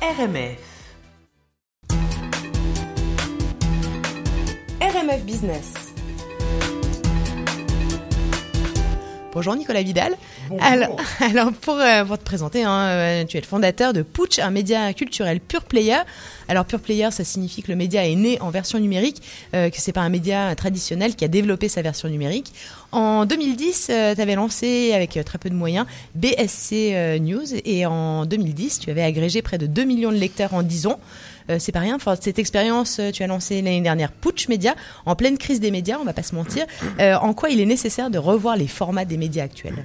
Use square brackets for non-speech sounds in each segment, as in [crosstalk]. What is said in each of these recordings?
RMF. RMF Business. Bonjour Nicolas Vidal. Alors, [laughs] euh, pour te présenter, hein, euh, tu es le fondateur de Pooch, un média culturel pure player. Alors pure player, ça signifie que le média est né en version numérique, euh, que c'est pas un média traditionnel qui a développé sa version numérique. En 2010, tu avais lancé avec très peu de moyens BSC News et en 2010, tu avais agrégé près de 2 millions de lecteurs en 10 ans. Euh, c'est pas rien. Cette expérience, euh, tu as lancé l'année dernière Putsch Média, en pleine crise des médias, on va pas se mentir. Euh, en quoi il est nécessaire de revoir les formats des médias actuels?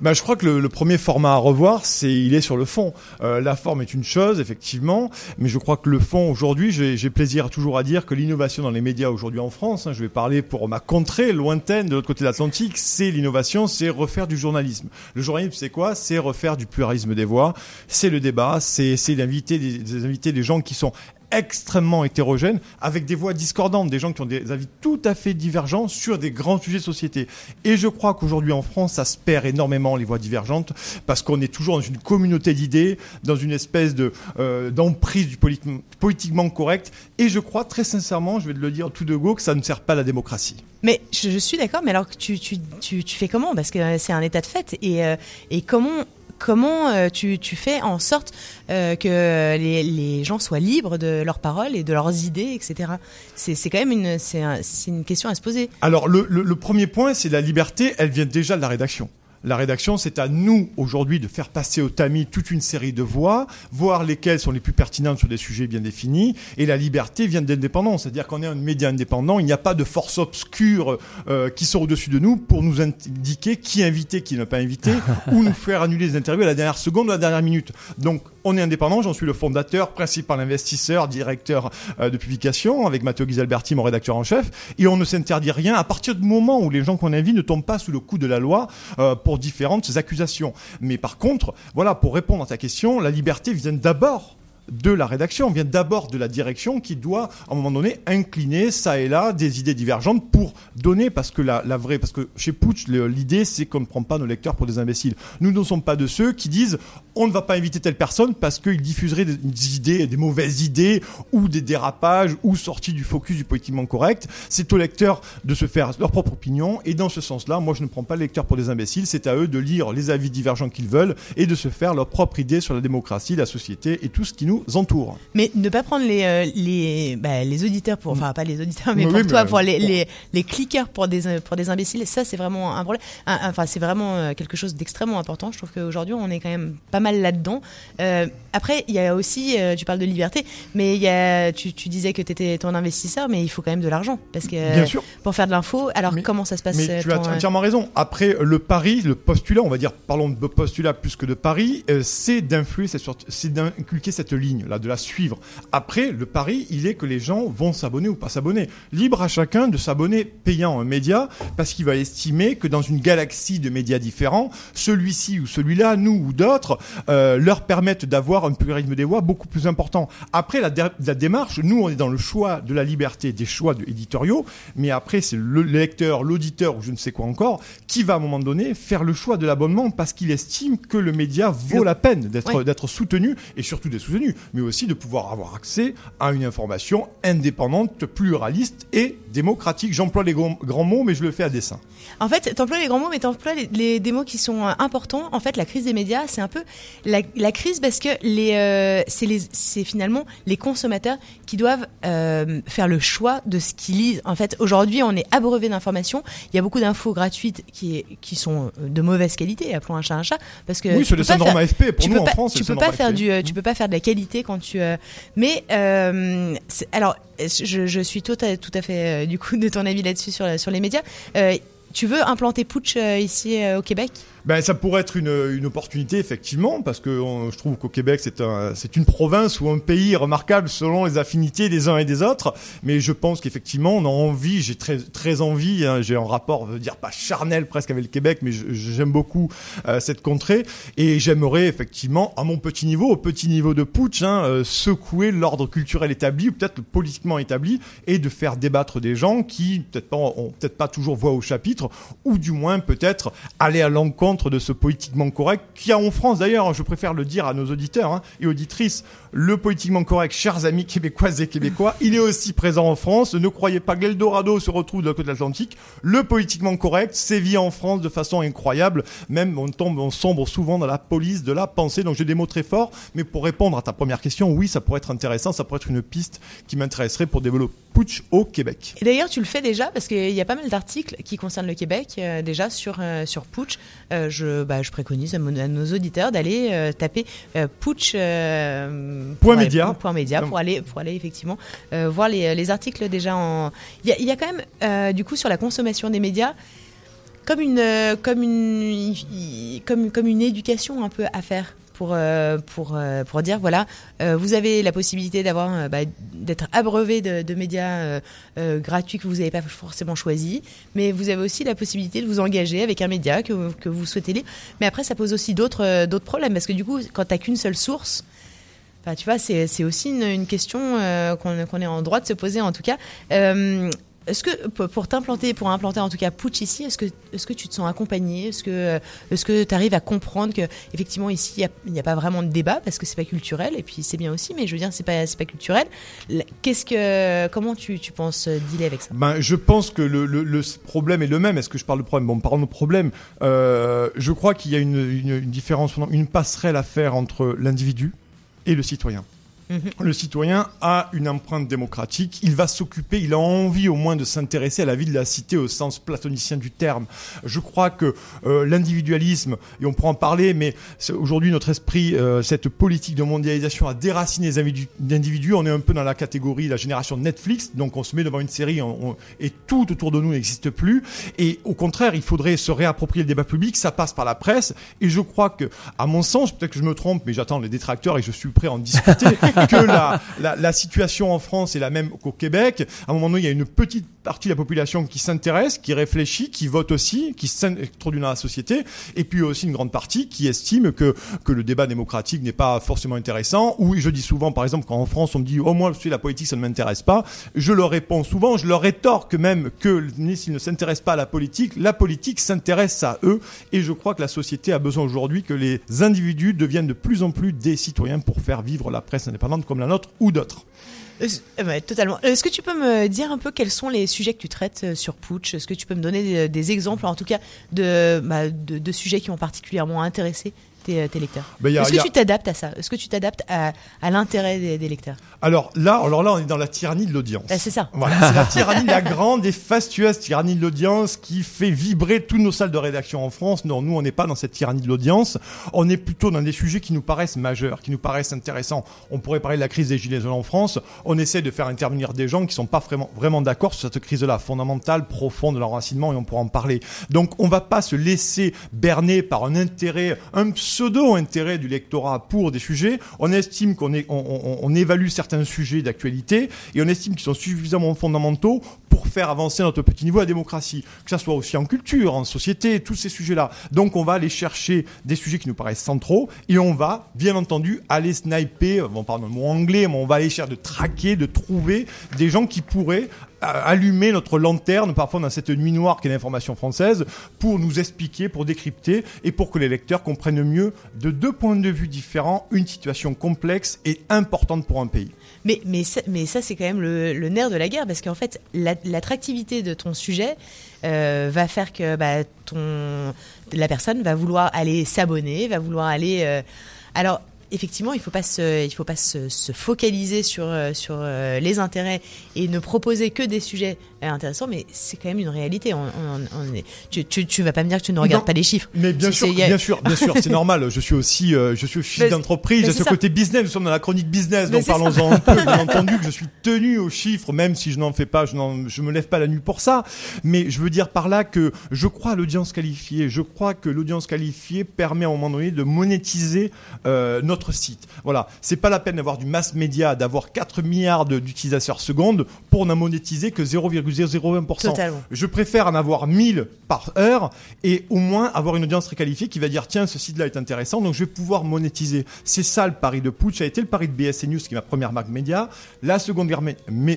Bah, Je crois que le, premier format à revoir, c'est il est sur le fond. la forme est une chose, effectivement, mais je crois que le fond, aujourd'hui, j'ai plaisir toujours à dire que l'innovation dans les médias aujourd'hui en France, hein, je vais parler pour ma contrée lointaine de l'autre côté de l'Atlantique, c'est l'innovation, c'est refaire du journalisme. Le journalisme, c'est quoi? C'est refaire du pluralisme des voix, c'est le débat, c'est d'inviter des, des gens qui sont extrêmement hétérogène, avec des voix discordantes, des gens qui ont des avis tout à fait divergents sur des grands sujets de société. Et je crois qu'aujourd'hui en France, ça se perd énormément les voix divergentes, parce qu'on est toujours dans une communauté d'idées, dans une espèce de euh, d'emprise du politiquement correct. Et je crois très sincèrement, je vais le dire tout de go, que ça ne sert pas la démocratie. Mais je, suis d'accord, mais alors tu, tu, tu, tu, fais comment? Parce que c'est un état de fait. Et, euh, et comment comment euh, tu, fais en sorte euh, que les, gens soient libres de leurs paroles et de leurs idées, etc. C'est quand même une, question à se poser. Alors le, le premier point, c'est la liberté. Elle vient déjà de la rédaction. La rédaction, c'est à nous aujourd'hui de faire passer au tamis toute une série de voix, voir lesquelles sont les plus pertinentes sur des sujets bien définis. Et la liberté vient de l'indépendance, c'est-à-dire qu'on est un média indépendant. Il n'y a pas de force obscure euh, qui sort au-dessus de nous pour nous indiquer qui inviter, qui ne pas inviter, [laughs] ou nous faire annuler les interviews à la dernière seconde ou à la dernière minute. Donc, on est indépendant. J'en suis le fondateur, principal investisseur, directeur euh, de publication, avec Matteo Ghisalberti, mon rédacteur en chef. Et on ne s'interdit rien à partir du moment où les gens qu'on invite ne tombent pas sous le coup de la loi. Euh, pour différentes accusations. Mais par contre, voilà, pour répondre à ta question, la liberté vient d'abord de la rédaction, vient d'abord de la direction qui doit, à un moment donné, incliner ça et là des idées divergentes pour donner, parce que la, vraie, parce que chez Putsch, l'idée c'est qu'on ne prend pas nos lecteurs pour des imbéciles. Nous ne sommes pas de ceux qui disent on ne va pas inviter telle personne parce qu'il diffuserait des, idées, des mauvaises idées ou des dérapages ou sorties du focus du politiquement correct. C'est aux lecteurs de se faire leur propre opinion et dans ce sens-là, moi je ne prends pas les lecteurs pour des imbéciles, c'est à eux de lire les avis divergents qu'ils veulent et de se faire leur propre idée sur la démocratie, la société et tout ce qui nous entoure. Mais ne pas prendre les, euh, les, bah, les auditeurs pour, enfin pas les auditeurs, mais pour toi, pour les, les, les, cliqueurs pour des, pour des imbéciles, ça c'est vraiment un problème. Enfin, c'est vraiment euh, quelque chose d'extrêmement important. Je trouve qu'aujourd'hui, on est quand même pas mal là-dedans. Euh, après, il y a aussi, tu parles de liberté, mais il y a, tu, tu disais que tu étais ton investisseur, mais il faut quand même de l'argent. Parce que Bien sûr. pour faire de l'info, alors comment ça se passe Mais tu as entièrement raison. Après, le pari, le postulat, on va dire, parlons de postulat plus que de pari, c'est d'influer, c'est d'inculquer cette ligne là, de la suivre. Après, le pari, il est que les gens vont s'abonner ou pas s'abonner. Libre à chacun de s'abonner payant un média parce qu'il va estimer que dans une galaxie de médias différents, celui-ci ou celui-là, nous ou d'autres, euh, leur permettent d'avoir un pluralisme des voix beaucoup plus important. Après, la, la, démarche, nous, on est dans le choix de la liberté, des choix de, éditoriaux, mais après, c'est le lecteur, l'auditeur ou je ne sais quoi encore, qui va à un moment donné faire le choix de l'abonnement parce qu'il estime que le média vaut la peine d'être d'être soutenu et surtout d'être soutenu mais aussi de pouvoir avoir accès à une information indépendante, pluraliste et démocratique. J'emploie les grands, mots, mais je le fais à dessein. En fait, tu emploies les grands mots, mais tu emploies les, des mots qui sont euh, importants. En fait, la crise des médias, c'est un peu la, crise parce que les, euh, c'est finalement les consommateurs qui doivent euh, faire le choix de ce qu'ils lisent. En fait, aujourd'hui, on est abreuvé d'informations. Il y a beaucoup d'infos gratuites qui, qui sont de mauvaise qualité, appelons un chat un chat, parce que oui, c'est le syndrome AFP. Pour nous, en France, tu peux pas faire du, tu peux pas faire de la qualité quand tu. mais alors, je, je, suis tout à, tout à fait du coup de ton avis là-dessus sur, sur les médias. Euh, tu veux implanter Putsch euh, ici euh, au Québec? Ben, ça pourrait être une, une opportunité, effectivement, parce que je trouve qu'au Québec, c'est un, c'est une province ou un pays remarquable selon les affinités des uns et des autres. Mais je pense qu'effectivement, on a envie, j'ai très, très envie, hein, j'ai un rapport, je veux dire, pas charnel presque avec le Québec, mais j'aime beaucoup euh, cette contrée. Et j'aimerais, effectivement, à mon petit niveau, au petit niveau de putsch, hein, euh, secouer l'ordre culturel établi, ou peut-être politiquement établi, et de faire débattre des gens qui, peut-être pas, ont peut-être pas toujours voix au chapitre, ou du moins peut-être aller à l'encontre de ce politiquement correct qui a en France d'ailleurs, je préfère le dire à nos auditeurs hein, et auditrices, le politiquement correct, chers amis québécoises et québécois, il est aussi présent en France. Ne croyez pas que l'Eldorado se retrouve de la côte de l'Atlantique. Le politiquement correct sévit en France de façon incroyable. Même on tombe, on sombre souvent dans la police de la pensée. Donc j'ai des mots très forts. Mais pour répondre à ta première question, oui, ça pourrait être intéressant. Ça pourrait être une piste qui m'intéresserait pour développer putsch au Québec. Et d'ailleurs, tu le fais déjà parce qu'il y a pas mal d'articles qui concernent le Québec euh, déjà sur euh, sur putsch. Euh, je bah, je préconise à, nos auditeurs d'aller taper putsch point média point média pour aller pour aller effectivement voir les, les articles déjà en. Il y a, y a quand même du coup sur la consommation des médias comme une comme une comme comme une éducation un peu à faire pour, euh, pour, euh, pour dire voilà, euh, vous avez la possibilité d'avoir bah, d'être abreuvé de, médias gratuits que vous n'avez pas forcément choisi, mais vous avez aussi la possibilité de vous engager avec un média que, que vous souhaitez lire. Mais après, ça pose aussi d'autres d'autres problèmes parce que du coup, quand tu n'as qu'une seule source, Enfin, tu vois, c'est aussi une, une question qu'on est en droit de se poser en tout cas. Est-ce que pour t'implanter, pour implanter en tout cas Putsch ici, est-ce que, est-ce que tu te sens accompagné? Est-ce que, est-ce que tu arrives à comprendre que effectivement ici il n'y a, pas vraiment de débat parce que c'est pas culturel et puis c'est bien aussi, mais je veux dire c'est pas pas culturel. Qu'est-ce que comment tu, tu penses dealer avec ça? Ben je pense que le, le, problème est le même. Est-ce que je parle de problème? Bon, parlons de problème. Euh, je crois qu'il y a une, une différence, une passerelle à faire entre l'individu et le citoyen. Mhm. Le citoyen a une empreinte démocratique, il va s'occuper, il a envie au moins de s'intéresser à la vie de la cité au sens platonicien du terme. Je crois que euh, l'individualisme, et on pourra en parler, mais aujourd'hui notre esprit, euh, cette politique de mondialisation a déraciné les individus. On est un peu dans la catégorie la génération Netflix, donc on se met devant une série et tout autour de nous n'existe plus. Et au contraire, il faudrait se réapproprier le débat public, ça passe par la presse. Et je crois que, à mon sens, peut-être que je me trompe, mais j'attends les détracteurs et je suis prêt à en discuter. [laughs] que la, la, la, situation en France est la même qu'au Québec. À un moment donné, il y a une petite partie de la population qui s'intéresse, qui réfléchit, qui vote aussi, qui s'introduit dans la société, et puis aussi une grande partie qui estime que, que le débat démocratique n'est pas forcément intéressant. Ou je dis souvent, par exemple, quand en France on me dit « Oh moi, je suis la politique, ça ne m'intéresse pas », je leur réponds souvent, je leur rétorque même que s'ils ne s'intéressent pas à la politique, la politique s'intéresse à eux, et je crois que la société a besoin aujourd'hui que les individus deviennent de plus en plus des citoyens pour faire vivre la presse indépendante comme la nôtre ou d'autres. Euh, totalement. Est-ce que tu peux me dire un peu quels sont les sujets que tu traites euh, sur Pooch? Est-ce que tu peux me donner des, exemples, en tout cas, de, bah, sujets qui ont particulièrement intéressé tes, euh, lecteurs ben, Est-ce que tu t'adaptes à ça Est-ce que tu t'adaptes à, à l'intérêt des, lecteurs Alors là, alors là, on est dans la tyrannie de l'audience. Ah, c'est ça. Voilà, c'est la tyrannie, la grande et fastueuse tyrannie de l'audience qui fait vibrer toutes nos salles de rédaction en France. Non, nous, on n'est pas dans cette tyrannie de l'audience. On est plutôt dans des sujets qui nous paraissent majeurs, qui nous paraissent intéressants. On pourrait parler de la crise des gilets jaunes en France. On essaie de faire intervenir des gens qui sont pas vraiment, vraiment d'accord sur cette crise-là, fondamentale, profonde de l'enracinement, et on pourra en parler. Donc, on va pas se laisser berner par un intérêt, un pseudo-intérêt du lectorat pour des sujets. On estime qu'on évalue certains sujets d'actualité et on estime qu'ils sont suffisamment fondamentaux pour faire avancer notre petit niveau à la démocratie. Que ça soit aussi en culture, en société, tous ces sujets-là. Donc on va aller chercher des sujets qui nous paraissent centraux et on va, bien entendu, aller sniper, bon, pardon, le mot anglais, mais on va aller chercher de traquer, de trouver des gens qui pourraient allumer notre lanterne parfois dans cette nuit noire qu'est l'information française pour nous expliquer, pour décrypter et pour que les lecteurs comprennent mieux de deux points de vue différents une situation complexe et importante pour un pays. Mais, mais, ça, mais ça, c'est quand même le, nerf de la guerre parce qu'en fait, l'attractivité de ton sujet euh, va faire que bah, la personne va vouloir aller s'abonner, va vouloir aller... Euh, alors, effectivement, il ne faut pas se, il faut pas se, se focaliser sur, euh, sur euh, les intérêts et ne proposer que des sujets euh, intéressants, mais c'est quand même une réalité. On, on, est, tu, tu, tu, vas pas me dire que tu ne regardes pas les chiffres. Mais bien sûr, bien sûr, bien sûr, [laughs] c'est normal. Je suis aussi, je suis chef d'entreprise. J'ai ce côté business. Nous sommes dans la chronique business, donc parlons-en un peu. Bien [laughs] entendu que je suis tenu aux chiffres, même si je n'en fais pas, je, je me lève pas la nuit pour ça. Mais je veux dire par là que je crois à l'audience qualifiée. Je crois que l'audience qualifiée permet à un moment donné de monétiser euh, notre site. Voilà, c'est pas la peine d'avoir du mass média, d'avoir 4 milliards d'utilisateurs secondes pour n'en monétiser que 0,001%. Je préfère en avoir 1000 par heure et au moins avoir une audience très qualifiée qui va dire tiens, ce site-là est intéressant, donc je vais pouvoir monétiser. C'est ça le pari de Putsch, ça a été le pari de BSC News qui est ma première marque média. La seconde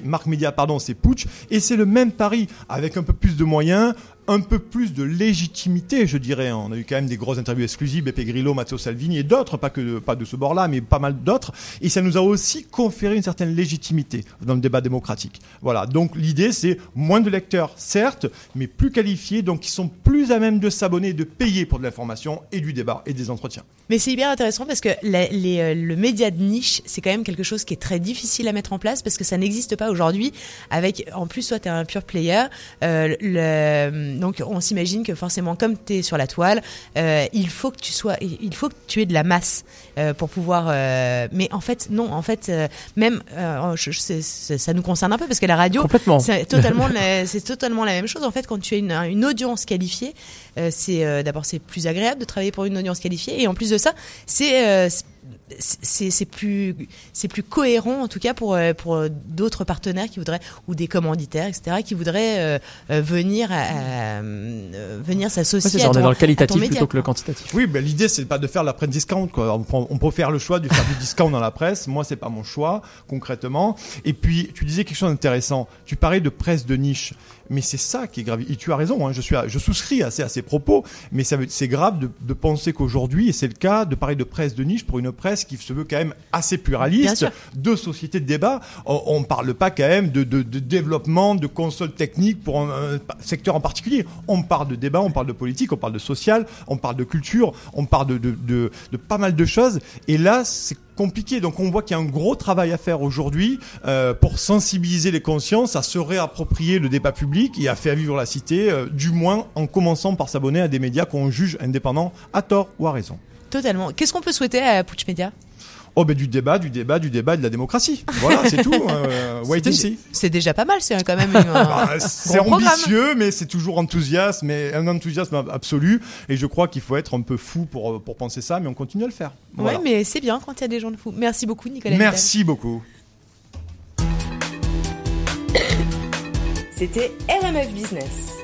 marque média, pardon, c'est Putsch et c'est le même pari avec un peu plus de moyens un peu plus de légitimité, je dirais. On a eu quand même des grosses interviews exclusives, Beppe Grillo, Matteo Salvini et d'autres, pas que pas de ce bord-là, mais pas mal d'autres. Et ça nous a aussi conféré une certaine légitimité dans le débat démocratique. Voilà. Donc l'idée, c'est moins de lecteurs, certes, mais plus qualifiés, donc qui sont plus à même de s'abonner de payer pour de l'information et du débat et des entretiens. Mais c'est hyper intéressant parce que les, euh, le média de niche, c'est quand même quelque chose qui est très difficile à mettre en place parce que ça n'existe pas aujourd'hui. Avec, en plus, soit tu es un pure player, euh, le, donc on s'imagine que forcément, comme tu es sur la toile, euh, il faut que tu sois, il faut que tu aies de la masse euh, pour pouvoir. Euh, mais en fait, non. En fait, même, je, je, ça nous concerne un peu parce que la radio, c'est totalement, c'est totalement la même chose. En fait, quand tu as une, une audience qualifiée, c'est d'abord c'est plus agréable de travailler pour une audience qualifiée et en plus de ça, c'est c'est plus c'est plus cohérent en tout cas pour euh, pour d'autres partenaires qui voudraient ou des commanditaires etc qui voudraient euh, euh, venir venir s'associer on est dans le qualitatif plutôt que le quantitatif. Oui ben, l'idée c'est pas de faire la presse discount quoi. On, on, peut faire le choix de faire du discount dans la presse. Moi c'est pas mon choix concrètement. Et puis tu disais quelque chose d'intéressant. Tu parlais de presse de niche. Mais c'est ça qui est grave. Et tu as raison, hein, je, suis, je souscris assez à ces propos, mais c'est grave de, de penser qu'aujourd'hui, et c'est le cas, de parler de presse de niche pour une presse qui se veut quand même assez pluraliste, de sociétés de débat. On ne parle pas quand même de, de, de développement, de console technique pour un, secteur en particulier. On parle de débat, on parle de politique, on parle de social, on parle de culture, on parle de, de, de, de pas mal de choses. Et là, c'est compliqué. Donc on voit qu'il y a un gros travail à faire aujourd'hui euh, pour sensibiliser les consciences à se réapproprier le débat public et à faire vivre la cité, euh, du moins en commençant par s'abonner à des médias qu'on juge indépendants à tort ou à raison. Totalement. Qu'est-ce qu'on peut souhaiter à Pouch Media? Oh ben du débat, du débat, du débat, de la démocratie. Voilà, c'est tout. Euh, [laughs] wait and see. C'est déjà pas mal, c'est quand même. [laughs] Bah, c'est ambitieux, mais c'est toujours enthousiasme, mais un enthousiasme absolu. Et je crois qu'il faut être un peu fou pour pour penser ça, mais on continue à le faire. Voilà. Ouais, mais c'est bien quand il y a des gens de fous. Merci beaucoup, Nicolas. Merci beaucoup. C'était RMF Business.